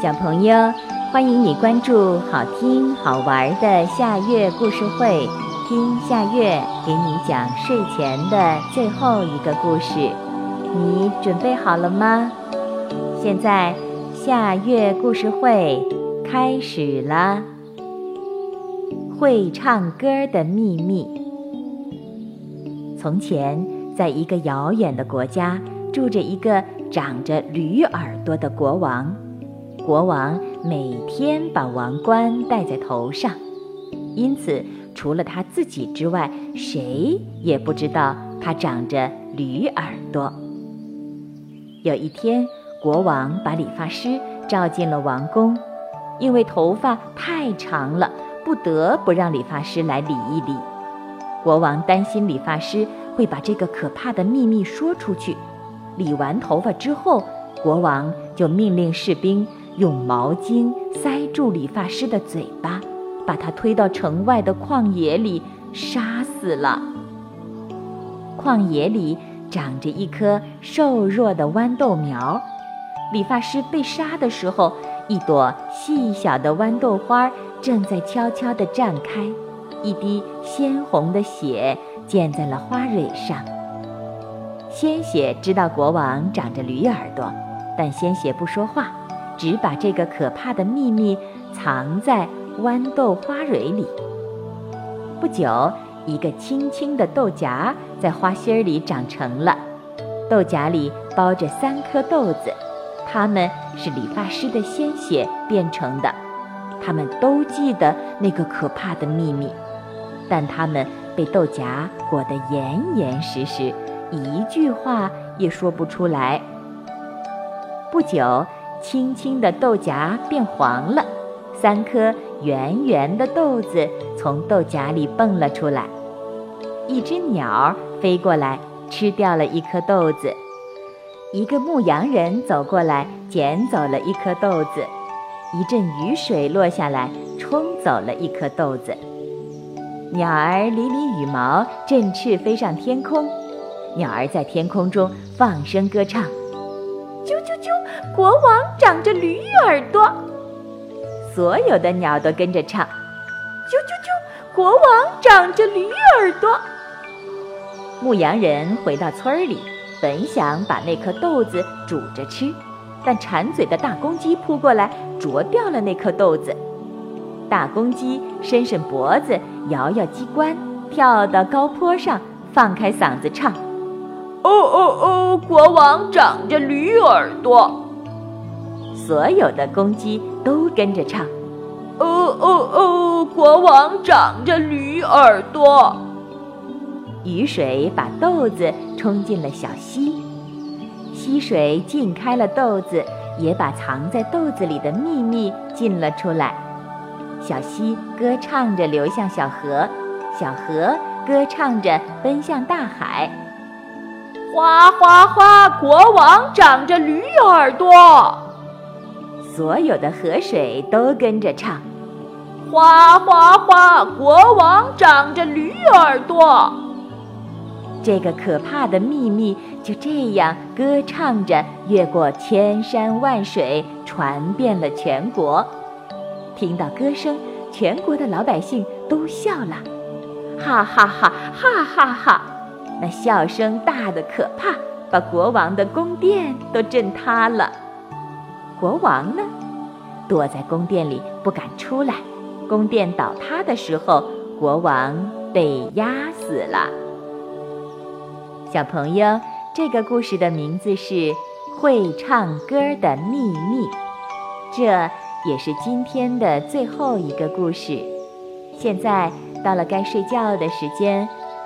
小朋友，欢迎你关注好听好玩的夏月故事会，听夏月给你讲睡前的最后一个故事。你准备好了吗？现在夏月故事会开始了。会唱歌的秘密。从前，在一个遥远的国家，住着一个长着驴耳朵的国王。国王每天把王冠戴在头上，因此除了他自己之外，谁也不知道他长着驴耳朵。有一天，国王把理发师召进了王宫，因为头发太长了，不得不让理发师来理一理。国王担心理发师会把这个可怕的秘密说出去。理完头发之后，国王就命令士兵。用毛巾塞住理发师的嘴巴，把他推到城外的旷野里杀死了。旷野里长着一棵瘦弱的豌豆苗，理发师被杀的时候，一朵细小的豌豆花正在悄悄地绽开，一滴鲜红的血溅在了花蕊上。鲜血知道国王长着驴耳朵，但鲜血不说话。只把这个可怕的秘密藏在豌豆花蕊里。不久，一个青青的豆荚在花心儿里长成了，豆荚里包着三颗豆子，它们是理发师的鲜血变成的。他们都记得那个可怕的秘密，但他们被豆荚裹得严严实实，一句话也说不出来。不久。青青的豆荚变黄了，三颗圆圆的豆子从豆荚里蹦了出来。一只鸟飞过来，吃掉了一颗豆子。一个牧羊人走过来，捡走了一颗豆子。一阵雨水落下来，冲走了一颗豆子。鸟儿理理羽毛，振翅飞上天空。鸟儿在天空中放声歌唱。啾啾啾！国王长着驴耳朵，所有的鸟都跟着唱。啾啾啾！国王长着驴耳朵。牧羊人回到村里，本想把那颗豆子煮着吃，但馋嘴的大公鸡扑过来，啄掉了那颗豆子。大公鸡伸伸脖子，摇摇鸡冠，跳到高坡上，放开嗓子唱。哦哦哦！国王长着驴耳朵，所有的公鸡都跟着唱。哦哦哦！国王长着驴耳朵。雨水把豆子冲进了小溪，溪水浸开了豆子，也把藏在豆子里的秘密浸了出来。小溪歌唱着流向小河，小河歌唱着奔向大海。哗哗哗！国王长着驴耳朵，所有的河水都跟着唱。哗哗哗！国王长着驴耳朵，这个可怕的秘密就这样歌唱着，越过千山万水，传遍了全国。听到歌声，全国的老百姓都笑了，哈哈哈，哈哈哈。那笑声大得可怕，把国王的宫殿都震塌了。国王呢，躲在宫殿里不敢出来。宫殿倒塌的时候，国王被压死了。小朋友，这个故事的名字是《会唱歌的秘密》，这也是今天的最后一个故事。现在到了该睡觉的时间。